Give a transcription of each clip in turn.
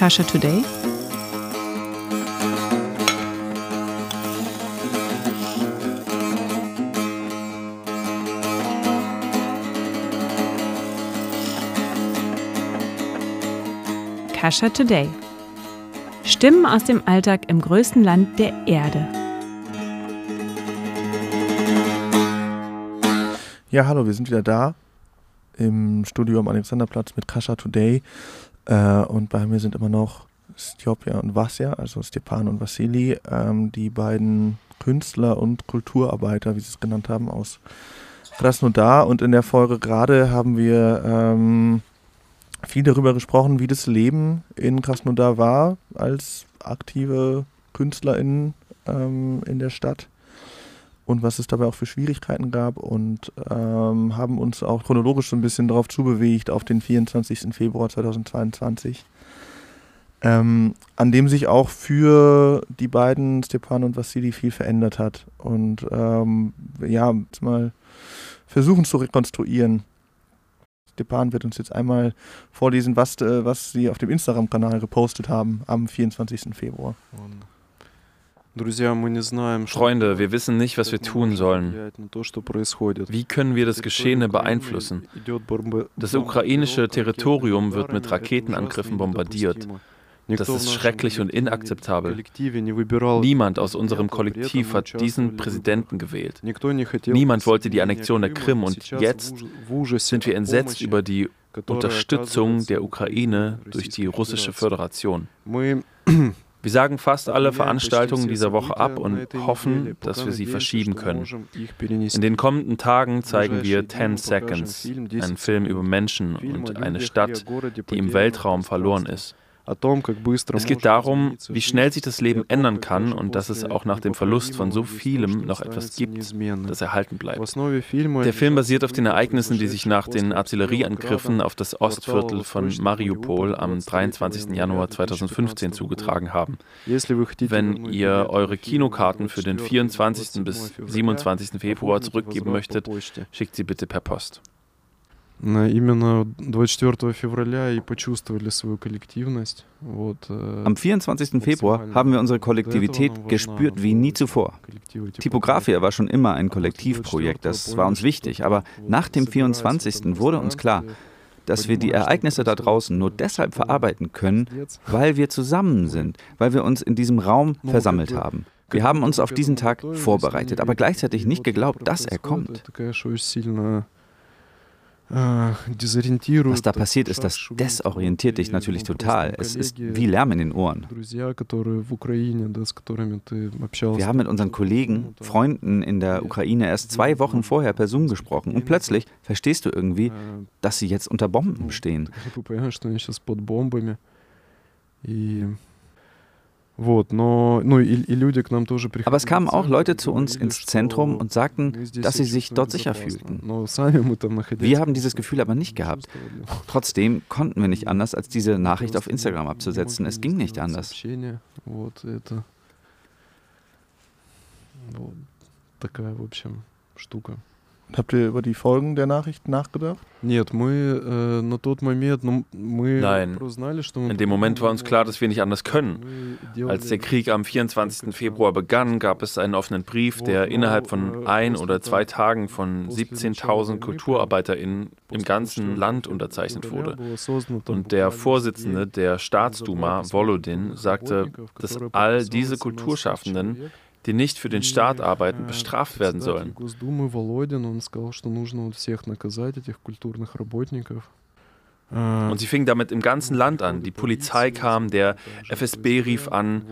Kasha Today? Kasha Today. Stimmen aus dem Alltag im größten Land der Erde. Ja, hallo, wir sind wieder da im Studio am Alexanderplatz mit Kasha Today. Äh, und bei mir sind immer noch Stjopja und Vasja, also Stepan und Vassili, ähm, die beiden Künstler und Kulturarbeiter, wie sie es genannt haben, aus Krasnodar. Und in der Folge gerade haben wir ähm, viel darüber gesprochen, wie das Leben in Krasnodar war als aktive KünstlerInnen ähm, in der Stadt und was es dabei auch für Schwierigkeiten gab und ähm, haben uns auch chronologisch so ein bisschen darauf zubewegt auf den 24. Februar 2022, ähm, an dem sich auch für die beiden, Stepan und Vassili, viel verändert hat. Und ähm, ja, jetzt mal versuchen zu rekonstruieren. Stepan wird uns jetzt einmal vorlesen, was, äh, was sie auf dem Instagram-Kanal gepostet haben am 24. Februar. Freunde, wir wissen nicht, was wir tun sollen. Wie können wir das Geschehene beeinflussen? Das ukrainische Territorium wird mit Raketenangriffen bombardiert. Das ist schrecklich und inakzeptabel. Niemand aus unserem Kollektiv hat diesen Präsidenten gewählt. Niemand wollte die Annexion der Krim und jetzt sind wir entsetzt über die Unterstützung der Ukraine durch die russische Föderation. Wir sagen fast alle Veranstaltungen dieser Woche ab und hoffen, dass wir sie verschieben können. In den kommenden Tagen zeigen wir 10 Seconds, einen Film über Menschen und eine Stadt, die im Weltraum verloren ist. Es geht darum, wie schnell sich das Leben ändern kann und dass es auch nach dem Verlust von so vielem noch etwas gibt, das erhalten bleibt. Der Film basiert auf den Ereignissen, die sich nach den Artillerieangriffen auf das Ostviertel von Mariupol am 23. Januar 2015 zugetragen haben. Wenn ihr eure Kinokarten für den 24. bis 27. Februar zurückgeben möchtet, schickt sie bitte per Post Именно 24 февраля и почувствовали свою коллективность. Am 24. Februar haben wir unsere Kollektivität gespürt wie nie zuvor. Typografia war schon immer ein Kollektivprojekt, das war uns wichtig, aber nach dem 24. wurde uns klar, dass wir die Ereignisse da draußen nur deshalb verarbeiten können, weil wir zusammen sind, weil wir uns in diesem Raum versammelt haben. Wir haben uns auf diesen Tag vorbereitet, aber gleichzeitig nicht geglaubt, dass er kommt. Was da passiert ist, das desorientiert dich natürlich total. Es ist wie Lärm in den Ohren. Wir haben mit unseren Kollegen, Freunden in der Ukraine erst zwei Wochen vorher per Zoom gesprochen und plötzlich verstehst du irgendwie, dass sie jetzt unter Bomben stehen. Aber es kamen auch Leute zu uns ins Zentrum und sagten, dass sie sich dort sicher fühlten. Wir haben dieses Gefühl aber nicht gehabt. Trotzdem konnten wir nicht anders, als diese Nachricht auf Instagram abzusetzen. Es ging nicht anders. Такая, в общем, штука. Habt ihr über die Folgen der Nachricht nachgedacht? Nein. In dem Moment war uns klar, dass wir nicht anders können. Als der Krieg am 24. Februar begann, gab es einen offenen Brief, der innerhalb von ein oder zwei Tagen von 17.000 KulturarbeiterInnen im ganzen Land unterzeichnet wurde. Und der Vorsitzende der Staatsduma, Volodin, sagte, dass all diese Kulturschaffenden die nicht für den Staat arbeiten, bestraft werden sollen. Und sie fing damit im ganzen Land an. Die Polizei kam, der FSB rief an.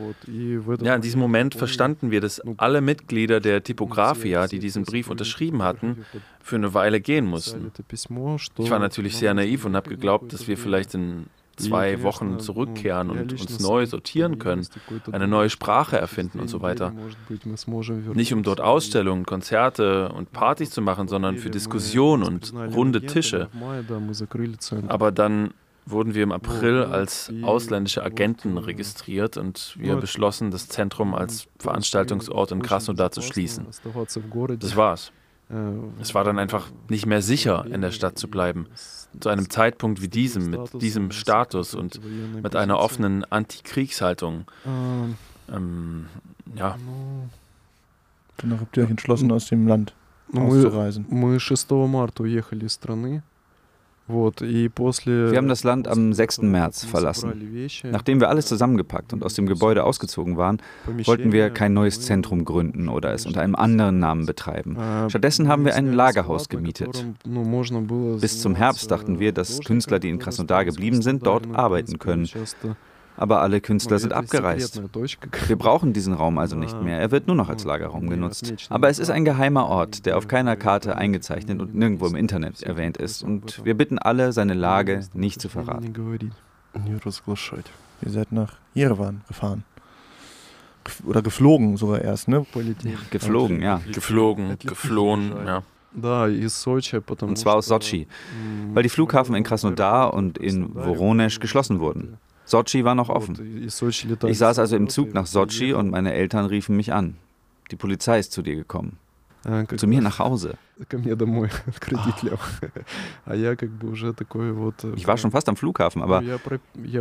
Ja, in diesem Moment verstanden wir, dass alle Mitglieder der Typografia, die diesen Brief unterschrieben hatten, für eine Weile gehen mussten. Ich war natürlich sehr naiv und habe geglaubt, dass wir vielleicht in zwei Wochen zurückkehren und uns neu sortieren können, eine neue Sprache erfinden und so weiter. Nicht um dort Ausstellungen, Konzerte und Partys zu machen, sondern für Diskussionen und runde Tische. Aber dann wurden wir im April als ausländische Agenten registriert und wir beschlossen, das Zentrum als Veranstaltungsort in Krasnodar zu schließen. Das war's. Es war dann einfach nicht mehr sicher, in der Stadt zu bleiben. Zu einem Zeitpunkt wie diesem, mit diesem Status und mit einer offenen Antikriegshaltung. Ähm, ja. Danach habt ihr euch entschlossen, aus dem Land auszureisen. Мы 6 марта уехали из страны. Wir haben das Land am 6. März verlassen. Nachdem wir alles zusammengepackt und aus dem Gebäude ausgezogen waren, wollten wir kein neues Zentrum gründen oder es unter einem anderen Namen betreiben. Stattdessen haben wir ein Lagerhaus gemietet. Bis zum Herbst dachten wir, dass Künstler, die in Krasnodar geblieben sind, dort arbeiten können. Aber alle Künstler sind abgereist. Wir brauchen diesen Raum also nicht mehr. Er wird nur noch als Lagerraum genutzt. Aber es ist ein geheimer Ort, der auf keiner Karte eingezeichnet und nirgendwo im Internet erwähnt ist. Und wir bitten alle, seine Lage nicht zu verraten. Ihr seid nach Jerewan gefahren. Oder geflogen sogar erst, ne? Geflogen, ja. Geflogen, geflohen, ja. Und zwar aus Sochi, weil die Flughafen in Krasnodar und in Voronezh geschlossen wurden. Sochi war noch offen. Ich saß also im Zug nach Sochi und meine Eltern riefen mich an. Die Polizei ist zu dir gekommen. Zu mir nach Hause. Ich war schon fast am Flughafen, aber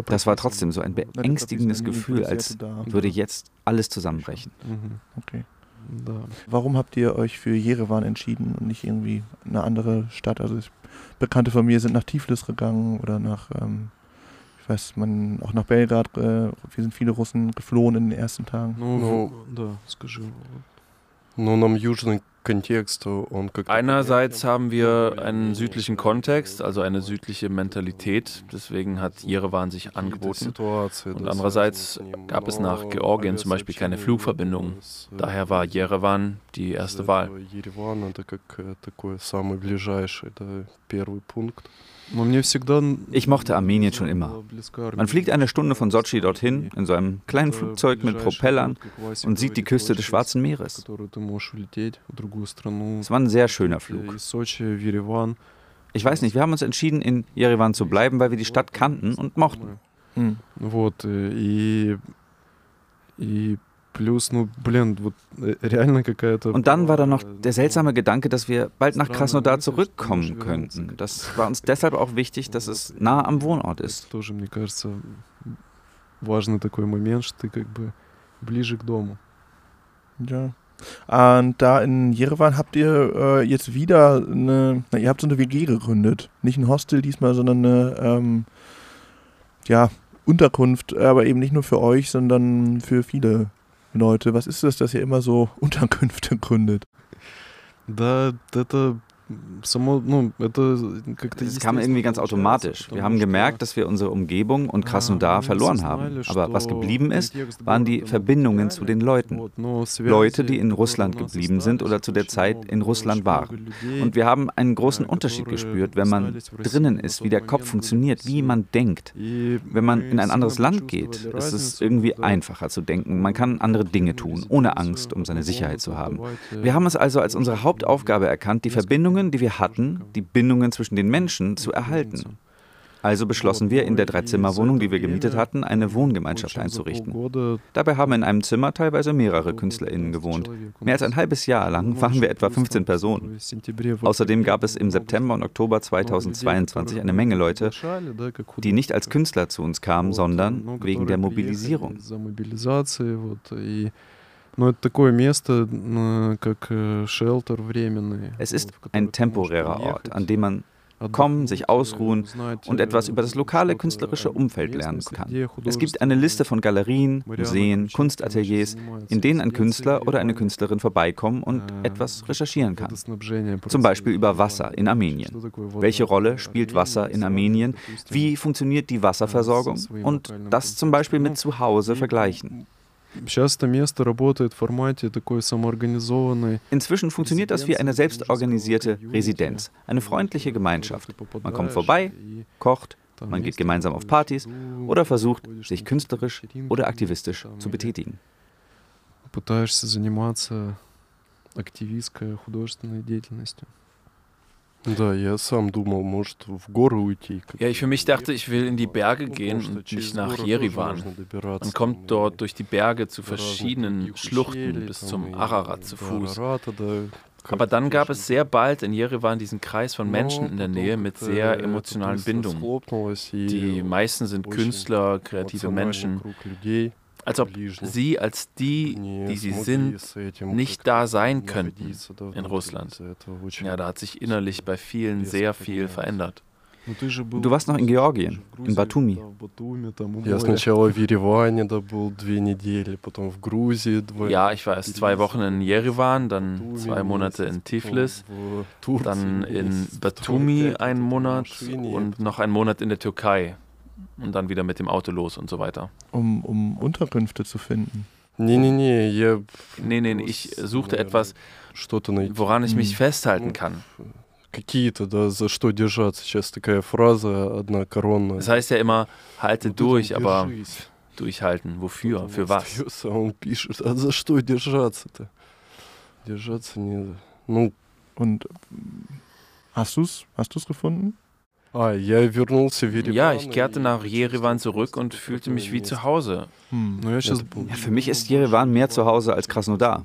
das war trotzdem so ein beängstigendes Gefühl, als würde jetzt alles zusammenbrechen. Okay. Warum habt ihr euch für Jerewan entschieden und nicht irgendwie eine andere Stadt? Also Bekannte von mir sind nach Tiflis gegangen oder nach ähm, weiß, man auch nach Belgrad, äh, wir sind viele Russen geflohen in den ersten Tagen. Ну, да, скажи. Ну, нам южный Einerseits haben wir einen südlichen Kontext, also eine südliche Mentalität, deswegen hat Jerewan sich angeboten. Und andererseits gab es nach Georgien zum Beispiel keine Flugverbindung. Daher war Jerewan die erste Wahl. Ich mochte Armenien schon immer. Man fliegt eine Stunde von Sochi dorthin in so einem kleinen Flugzeug mit Propellern und sieht die Küste des Schwarzen Meeres. Es war ein sehr schöner Flug. Ich weiß nicht, wir haben uns entschieden, in Jerewan zu bleiben, weil wir die Stadt kannten und mochten. Mhm. Und dann war da noch der seltsame Gedanke, dass wir bald nach Krasnodar zurückkommen könnten. Das war uns deshalb auch wichtig, dass es nah am Wohnort ist. Ja. Und da in Jerewan habt ihr äh, jetzt wieder eine, na, ihr habt so eine WG gegründet. Nicht ein Hostel diesmal, sondern eine, ähm, ja, Unterkunft, aber eben nicht nur für euch, sondern für viele Leute. Was ist das, dass ihr immer so Unterkünfte gründet? Да, это es kam irgendwie ganz automatisch. Wir haben gemerkt, dass wir unsere Umgebung und Krasnodar verloren haben. Aber was geblieben ist, waren die Verbindungen zu den Leuten. Leute, die in Russland geblieben sind oder zu der Zeit in Russland waren. Und wir haben einen großen Unterschied gespürt, wenn man drinnen ist, wie der Kopf funktioniert, wie man denkt. Wenn man in ein anderes Land geht, ist es irgendwie einfacher zu denken. Man kann andere Dinge tun, ohne Angst um seine Sicherheit zu haben. Wir haben es also als unsere Hauptaufgabe erkannt, die Verbindungen Bindungen, die wir hatten, die Bindungen zwischen den Menschen zu erhalten. Also beschlossen wir, in der Dreizimmerwohnung, die wir gemietet hatten, eine Wohngemeinschaft einzurichten. Dabei haben in einem Zimmer teilweise mehrere KünstlerInnen gewohnt. Mehr als ein halbes Jahr lang waren wir etwa 15 Personen. Außerdem gab es im September und Oktober 2022 eine Menge Leute, die nicht als Künstler zu uns kamen, sondern wegen der Mobilisierung. Но это такое место, как Shelter временный. Es ist ein temporärer Ort, an dem man kommen, sich ausruhen und etwas über das lokale künstlerische Umfeld lernen kann. Es gibt eine Liste von Galerien, Museen, Kunstateliers, in denen ein Künstler oder eine Künstlerin vorbeikommen und etwas recherchieren kann. Zum Beispiel über Wasser in Armenien. Welche Rolle spielt Wasser in Armenien? Wie funktioniert die Wasserversorgung? Und das zum Beispiel mit zu Hause vergleichen. Inzwischen funktioniert das wie eine selbstorganisierte Residenz, eine freundliche Gemeinschaft. Man kommt vorbei, kocht, man geht gemeinsam auf Partys oder versucht, sich künstlerisch oder aktivistisch zu betätigen. Пытаешься заниматься активистской, художественной деятельностью. Ja, ich für mich dachte, ich will in die Berge gehen und nicht nach Jeriwan. Man kommt dort durch die Berge zu verschiedenen Schluchten bis zum Ararat zu Fuß. Aber dann gab es sehr bald in Jerewan diesen Kreis von Menschen in der Nähe mit sehr emotionalen Bindungen. Die meisten sind Künstler, kreative Menschen. Als ob sie als die, die sie sind, nicht da sein könnten in Russland. Ja, da hat sich innerlich bei vielen sehr viel verändert. Du warst noch in Georgien, in Batumi. Ja, ich war erst zwei Wochen in Jerewan, dann zwei Monate in Tiflis, dann in Batumi einen Monat und noch einen Monat in der Türkei und dann wieder mit dem Auto los und so weiter. Um, um Unterkünfte zu finden? Nee, nee, nee. Nee, nee, ich suchte etwas, woran ich mich festhalten kann. какие-то, да, за что держаться. Сейчас такая фраза одна коронная. Das heißt ja immer, halte durch, aber durchhalten. Wofür? Für was? Он пишет, а за что держаться-то? Держаться не... Ну, und hast du es hast du's gefunden? Ah, ja, ja, ich kehrte nach Jerewan zurück und fühlte mich wie zu Hause. Hm. Ja, für mich ist Jerewan mehr zu Hause als Krasnodar.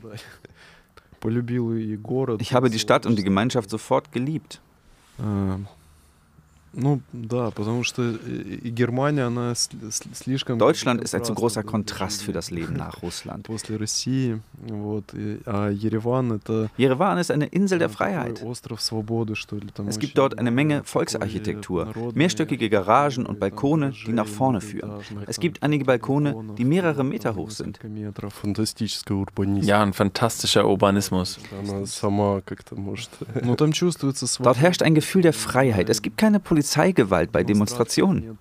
Ich habe die Stadt und die Gemeinschaft sofort geliebt. Deutschland ist ein zu großer Kontrast für das Leben nach Russland. Jerewan ist eine Insel der Freiheit. Es gibt dort eine Menge Volksarchitektur, mehrstöckige Garagen und Balkone, die nach vorne führen. Es gibt einige Balkone, die mehrere Meter hoch sind. Ja, ein fantastischer Urbanismus. Dort herrscht ein Gefühl der Freiheit. Es gibt keine Polizeigewalt bei Demonstrationen.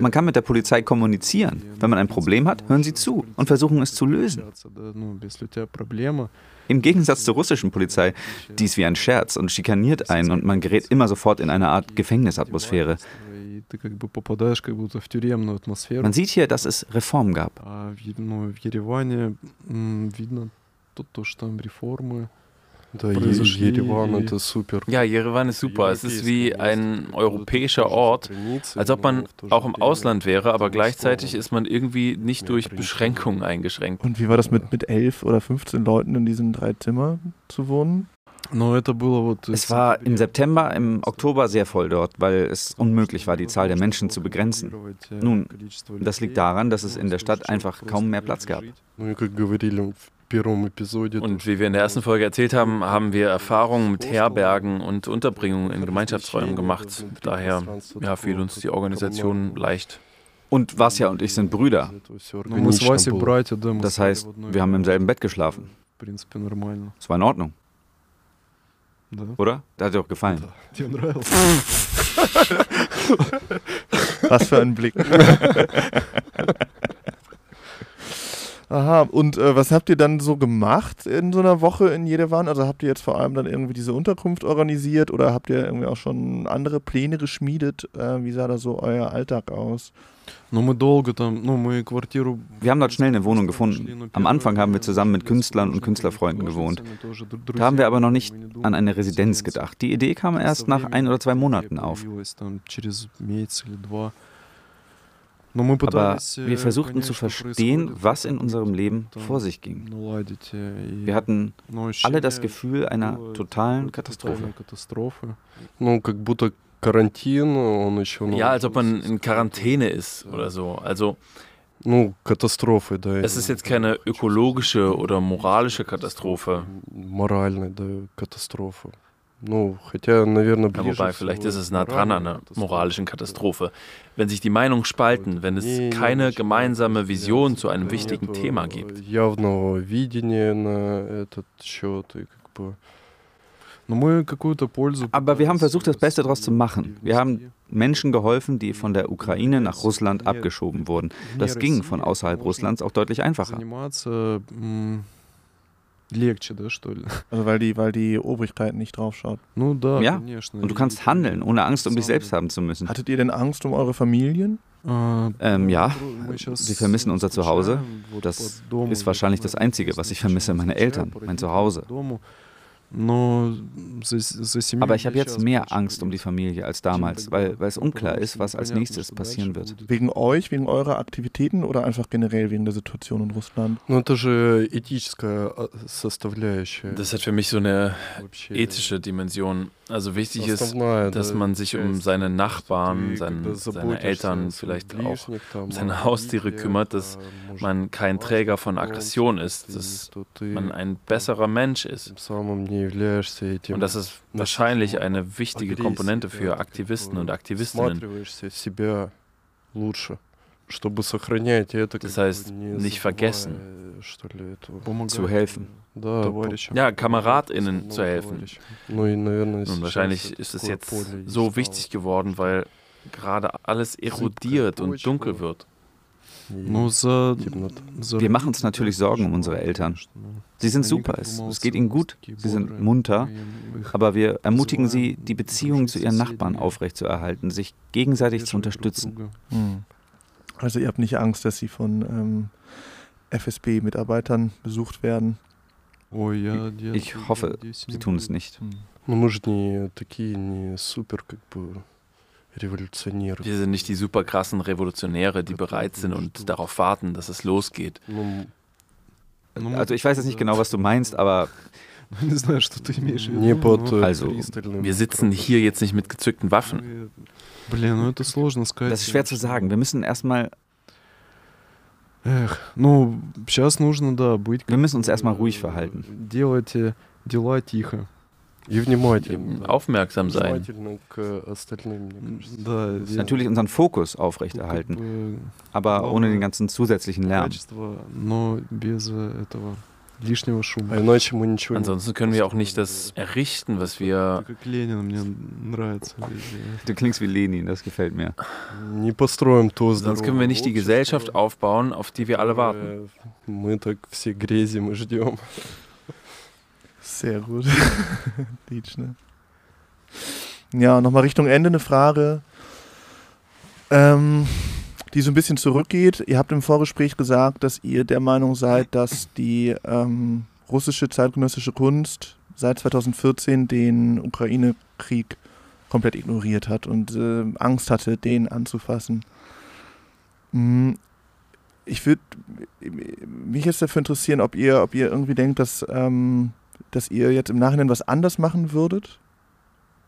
Man kann mit der Polizei kommunizieren. Wenn man ein Problem hat, hören sie zu und versuchen es zu lösen. Im Gegensatz zur russischen Polizei, die ist wie ein Scherz und schikaniert einen und man gerät immer sofort in eine Art Gefängnisatmosphäre. Man sieht hier, dass es Reformen gab. Ja, Jerewan ist super. Es ist wie ein europäischer Ort, als ob man auch im Ausland wäre, aber gleichzeitig ist man irgendwie nicht durch Beschränkungen eingeschränkt. Und wie war das mit, mit elf oder 15 Leuten in diesen drei Zimmern zu wohnen? Es war im September, im Oktober sehr voll dort, weil es unmöglich war, die Zahl der Menschen zu begrenzen. Nun, das liegt daran, dass es in der Stadt einfach kaum mehr Platz gab. Und wie wir in der ersten Folge erzählt haben, haben wir Erfahrungen mit Herbergen und Unterbringungen in Gemeinschaftsräumen gemacht. Daher ja, fiel uns die Organisation leicht. Und Vasja und ich sind Brüder. Das heißt, wir haben im selben Bett geschlafen. Es war in Ordnung. Oder? Der hat dir auch gefallen. Was für ein Blick. Aha, und äh, was habt ihr dann so gemacht in so einer Woche in Jerewan? Also habt ihr jetzt vor allem dann irgendwie diese Unterkunft organisiert oder habt ihr irgendwie auch schon andere Pläne geschmiedet? Äh, wie sah da so euer Alltag aus? Wir haben dort schnell eine Wohnung gefunden. Am Anfang haben wir zusammen mit Künstlern und Künstlerfreunden gewohnt. Da haben wir aber noch nicht an eine Residenz gedacht. Die Idee kam erst nach ein oder zwei Monaten auf. Aber wir versuchten zu verstehen, was in unserem Leben vor sich ging. Wir hatten alle das Gefühl einer totalen Katastrophe. Ja, als ob man in Quarantäne ist oder so. Also es ist jetzt keine ökologische oder moralische Katastrophe. Ja, wobei, vielleicht ist es nah dran an einer moralischen Katastrophe. Wenn sich die Meinungen spalten, wenn es keine gemeinsame Vision zu einem wichtigen Thema gibt. Aber wir haben versucht, das Beste daraus zu machen. Wir haben Menschen geholfen, die von der Ukraine nach Russland abgeschoben wurden. Das ging von außerhalb Russlands auch deutlich einfacher. Also weil die, weil die Obrigkeit nicht draufschaut. Ja, und du kannst handeln, ohne Angst um dich selbst haben zu müssen. Hattet ihr denn Angst um eure Familien? Ähm, ja, wir vermissen unser Zuhause. Das ist wahrscheinlich das Einzige, was ich vermisse, meine Eltern, mein Zuhause. Aber ich habe jetzt mehr Angst um die Familie als damals, weil, weil es unklar ist, was als nächstes passieren wird. Wegen euch, wegen eurer Aktivitäten oder einfach generell wegen der Situation in Russland? Das hat für mich so eine ethische Dimension. Also wichtig ist, dass man sich um seine Nachbarn, seine, seine Eltern, vielleicht auch um seine Haustiere kümmert, dass man kein Träger von Aggression ist, dass man ein besserer Mensch ist. Und das ist wahrscheinlich eine wichtige Komponente für Aktivisten und Aktivistinnen. Das heißt, nicht vergessen. Zu helfen. Ja, KameradInnen zu helfen. Und wahrscheinlich ist es jetzt so wichtig geworden, weil gerade alles erodiert und dunkel wird. Wir machen uns natürlich Sorgen um unsere Eltern. Sie sind super, es, es geht ihnen gut, sie sind munter, aber wir ermutigen sie, die Beziehung zu ihren Nachbarn aufrechtzuerhalten, sich gegenseitig zu unterstützen. Hm. Also ihr habt nicht Angst, dass sie von ähm, FSB-Mitarbeitern besucht werden? Ich hoffe, sie tun es nicht. Wir sind nicht die super krassen Revolutionäre, die bereit sind und darauf warten, dass es losgeht. Also ich weiß jetzt nicht genau, was du meinst, aber also, wir sitzen hier jetzt nicht mit gezückten Waffen. Das ist schwer zu sagen. Wir müssen erstmal. Wir müssen uns erstmal ruhig verhalten. Aufmerksam sein. Natürlich unseren Fokus aufrechterhalten, aber ohne den ganzen zusätzlichen Lärm. Ansonsten können wir auch nicht das errichten, was wir. Du klingst wie Lenin, das gefällt mir. Sonst können wir nicht die Gesellschaft aufbauen, auf die wir alle warten. Sehr gut. Ja, nochmal Richtung Ende eine Frage, ähm, die so ein bisschen zurückgeht. Ihr habt im Vorgespräch gesagt, dass ihr der Meinung seid, dass die ähm, russische zeitgenössische Kunst seit 2014 den Ukraine-Krieg komplett ignoriert hat und äh, Angst hatte, den anzufassen. Hm, ich würde mich jetzt dafür interessieren, ob ihr, ob ihr irgendwie denkt, dass ähm, dass ihr jetzt im Nachhinein was anders machen würdet?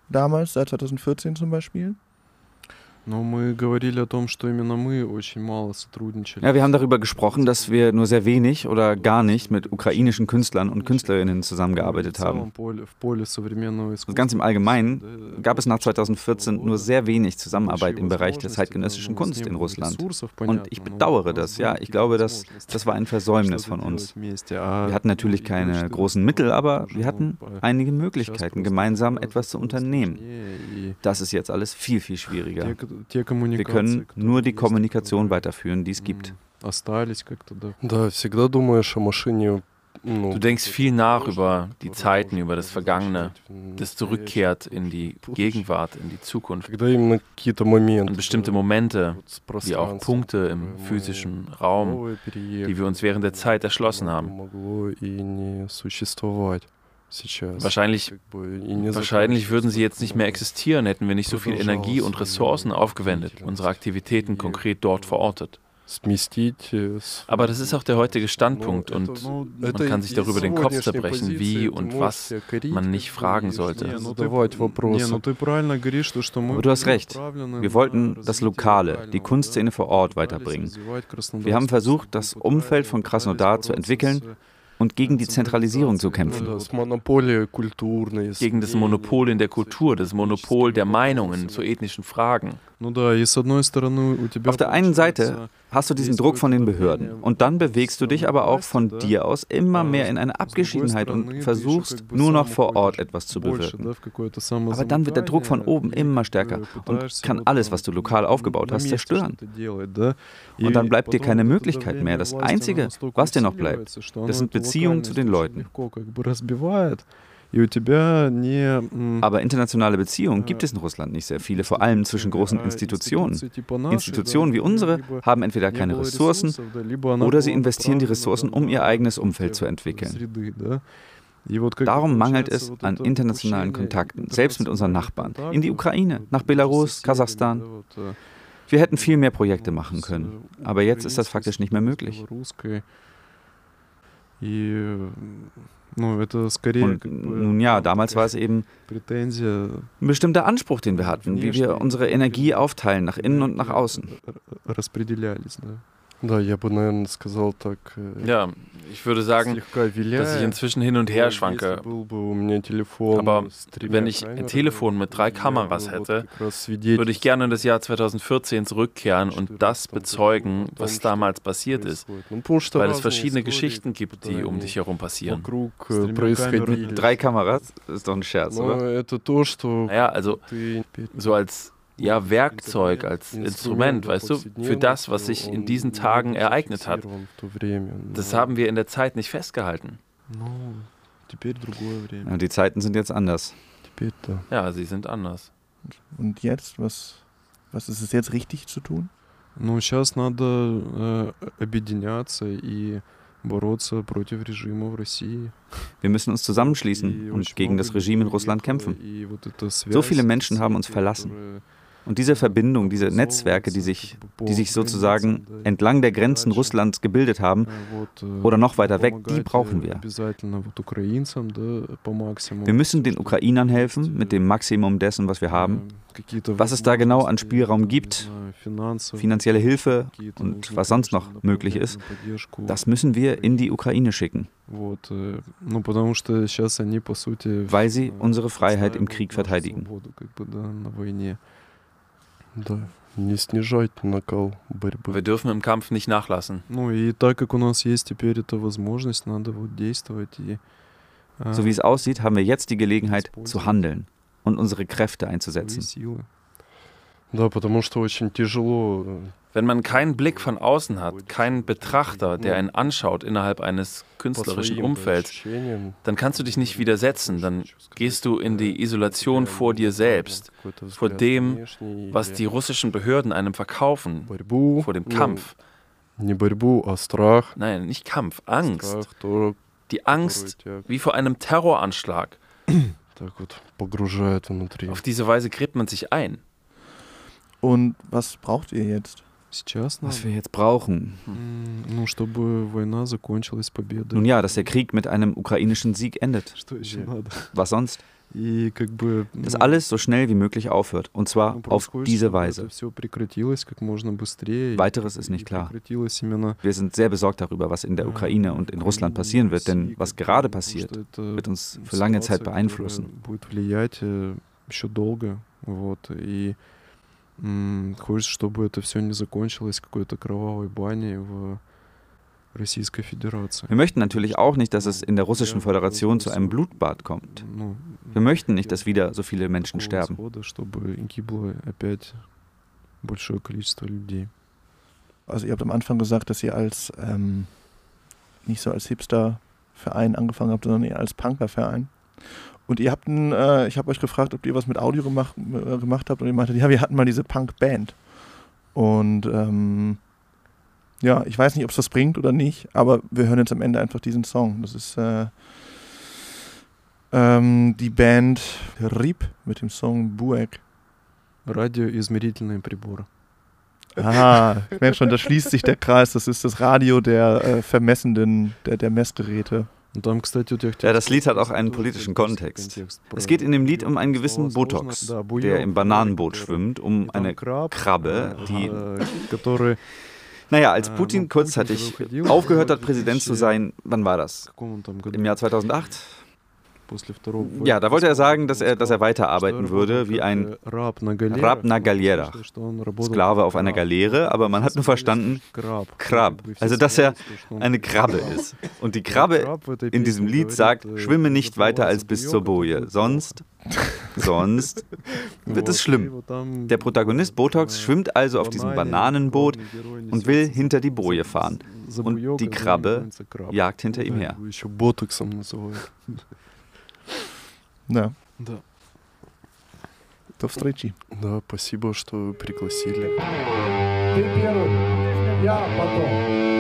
Damals, seit 2014 zum Beispiel? Ja, wir haben darüber gesprochen, dass wir nur sehr wenig oder gar nicht mit ukrainischen Künstlern und Künstlerinnen zusammengearbeitet haben. Und ganz im Allgemeinen gab es nach 2014 nur sehr wenig Zusammenarbeit im Bereich der zeitgenössischen Kunst in Russland. Und ich bedauere das, ja. Ich glaube, das, das war ein Versäumnis von uns. Wir hatten natürlich keine großen Mittel, aber wir hatten einige Möglichkeiten, gemeinsam etwas zu unternehmen. Das ist jetzt alles viel, viel schwieriger. Wir können nur die Kommunikation weiterführen, die es gibt. Du denkst viel nach über die Zeiten, über das Vergangene, das zurückkehrt in die Gegenwart, in die Zukunft. Und bestimmte Momente, wie auch Punkte im physischen Raum, die wir uns während der Zeit erschlossen haben. Wahrscheinlich, wahrscheinlich würden sie jetzt nicht mehr existieren, hätten wir nicht so viel Energie und Ressourcen aufgewendet, unsere Aktivitäten konkret dort verortet. Aber das ist auch der heutige Standpunkt und man kann sich darüber den Kopf zerbrechen, wie und was man nicht fragen sollte. Aber du hast recht. Wir wollten das Lokale, die Kunstszene vor Ort weiterbringen. Wir haben versucht, das Umfeld von Krasnodar zu entwickeln und gegen die Zentralisierung zu kämpfen. Gegen das Monopol in der Kultur, das Monopol der Meinungen zu ethnischen Fragen. Auf der einen Seite hast du diesen Druck von den Behörden und dann bewegst du dich aber auch von dir aus immer mehr in eine Abgeschiedenheit und versuchst nur noch vor Ort etwas zu bewirken. Aber dann wird der Druck von oben immer stärker und kann alles, was du lokal aufgebaut hast, zerstören. Und dann bleibt dir keine Möglichkeit mehr. Das Einzige, was dir noch bleibt, das sind Beziehungen zu den Leuten. Aber internationale Beziehungen gibt es in Russland nicht sehr viele, vor allem zwischen großen Institutionen. Institutionen wie unsere haben entweder keine Ressourcen oder sie investieren die Ressourcen, um ihr eigenes Umfeld zu entwickeln. Darum mangelt es an internationalen Kontakten, selbst mit unseren Nachbarn. In die Ukraine, nach Belarus, Kasachstan. Wir hätten viel mehr Projekte machen können, aber jetzt ist das faktisch nicht mehr möglich. Und nun ja, damals war es eben ein bestimmter Anspruch, den wir hatten, wie wir unsere Energie aufteilen, nach innen und nach außen. Да, я бы, наверное, сказал так. Ja, ich würde sagen, dass ich inzwischen hin und her schwanke. Aber wenn ich ein Telefon mit drei Kameras hätte, würde ich gerne in das Jahr 2014 zurückkehren und das bezeugen, was damals passiert ist. Weil es verschiedene Geschichten gibt, die um dich herum passieren. Drei Kameras? Ist doch ein Scherz, oder? Naja, also so als ja, Werkzeug, als Instrument, weißt du, für das, was sich in diesen Tagen ereignet hat. Das haben wir in der Zeit nicht festgehalten. Ja, die Zeiten sind jetzt anders. Ja, sie sind anders. Und jetzt, was, was ist es jetzt richtig zu tun? Ну, сейчас надо äh, объединяться и бороться против режима в России. Wir müssen uns zusammenschließen und gegen das Regime in Russland kämpfen. So viele Menschen haben uns verlassen. Und diese Verbindung, diese Netzwerke, die sich, die sich sozusagen entlang der Grenzen Russlands gebildet haben oder noch weiter weg, die brauchen wir. Wir müssen den Ukrainern helfen mit dem Maximum dessen, was wir haben. Was es da genau an Spielraum gibt, finanzielle Hilfe und was sonst noch möglich ist, das müssen wir in die Ukraine schicken. Weil sie unsere Freiheit im Krieg verteidigen. Wir dürfen im Kampf nicht nachlassen. So wie es aussieht, haben wir jetzt die Gelegenheit zu handeln und unsere Kräfte einzusetzen. Да, потому что очень тяжело wenn man keinen Blick von außen hat, keinen Betrachter, der einen anschaut innerhalb eines künstlerischen Umfelds, dann kannst du dich nicht widersetzen, dann gehst du in die Isolation vor dir selbst, vor dem, was die russischen Behörden einem verkaufen, vor dem Kampf. Nein, nicht Kampf, Angst. Die Angst wie vor einem Terroranschlag. Auf diese Weise gräbt man sich ein. Und was braucht ihr jetzt? Was wir jetzt brauchen. Nun ja, dass der Krieg mit einem ukrainischen Sieg endet. Was sonst? Dass alles so schnell wie möglich aufhört. Und zwar auf diese Weise. Weiteres ist nicht klar. Wir sind sehr besorgt darüber, was in der Ukraine und in Russland passieren wird, denn was gerade passiert, wird uns für lange Zeit beeinflussen. Хочется, чтобы это все не закончилось какой-то кровавой баней в Российской Föderation. Wir möchten natürlich auch nicht, dass es in der Russischen Föderation zu einem Blutbad kommt. Wir möchten nicht, dass wieder so viele Menschen sterben. Also ihr habt am Anfang gesagt, dass ihr als ähm, nicht so als Hipster-Verein angefangen habt, sondern eher als Punker-Verein. Und ihr habt ein, äh, ich habe euch gefragt, ob ihr was mit Audio gemacht, äh, gemacht habt und ihr meinte, ja, wir hatten mal diese Punk-Band. Und ähm, ja, ich weiß nicht, ob es das bringt oder nicht, aber wir hören jetzt am Ende einfach diesen Song. Das ist äh, ähm, die Band Rieb mit dem Song Buek. Radio измерительные приборы. Ah, ich merke schon, da schließt sich der Kreis. Das ist das Radio der äh, vermessenden, der, der Messgeräte. Ja, das Lied hat auch einen politischen Kontext. Es geht in dem Lied um einen gewissen Botox, der im Bananenboot schwimmt, um eine Krabbe, die... Naja, als Putin kurzzeitig aufgehört hat, Präsident zu sein, wann war das? Im Jahr 2008? Ja, da wollte er sagen, dass er, dass er weiterarbeiten würde wie ein Rab na Galera, Sklave auf einer Galeere, aber man hat nur verstanden, Krab, also dass er eine Krabbe ist. Und die Krabbe in diesem Lied sagt, schwimme nicht weiter als bis zur Boje, sonst, sonst wird es schlimm. Der Protagonist Botox schwimmt also auf diesem Bananenboot und will hinter die Boje fahren. Und die Krabbe jagt hinter ihm her. Да. Да. До встречи. Да, спасибо, что пригласили. Ты первый, я потом.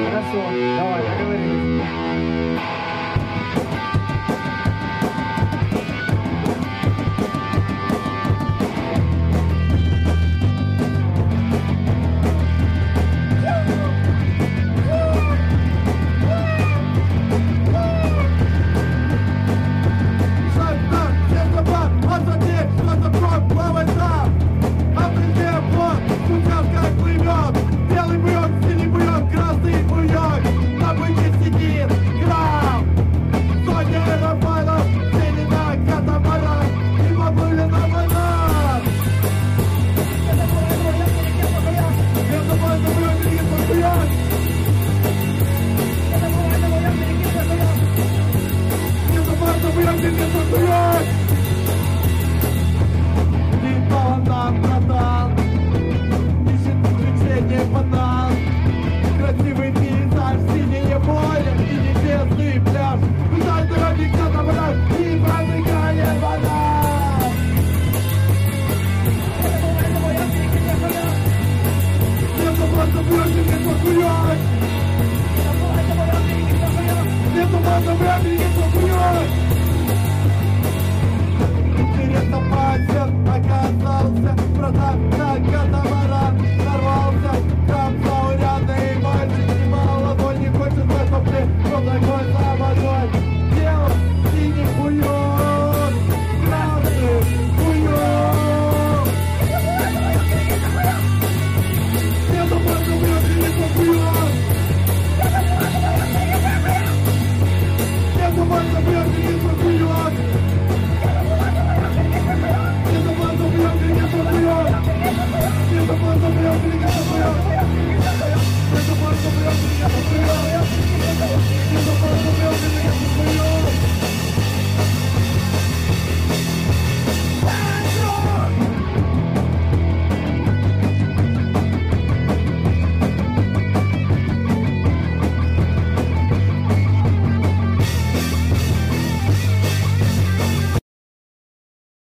Хорошо, давай, договорились.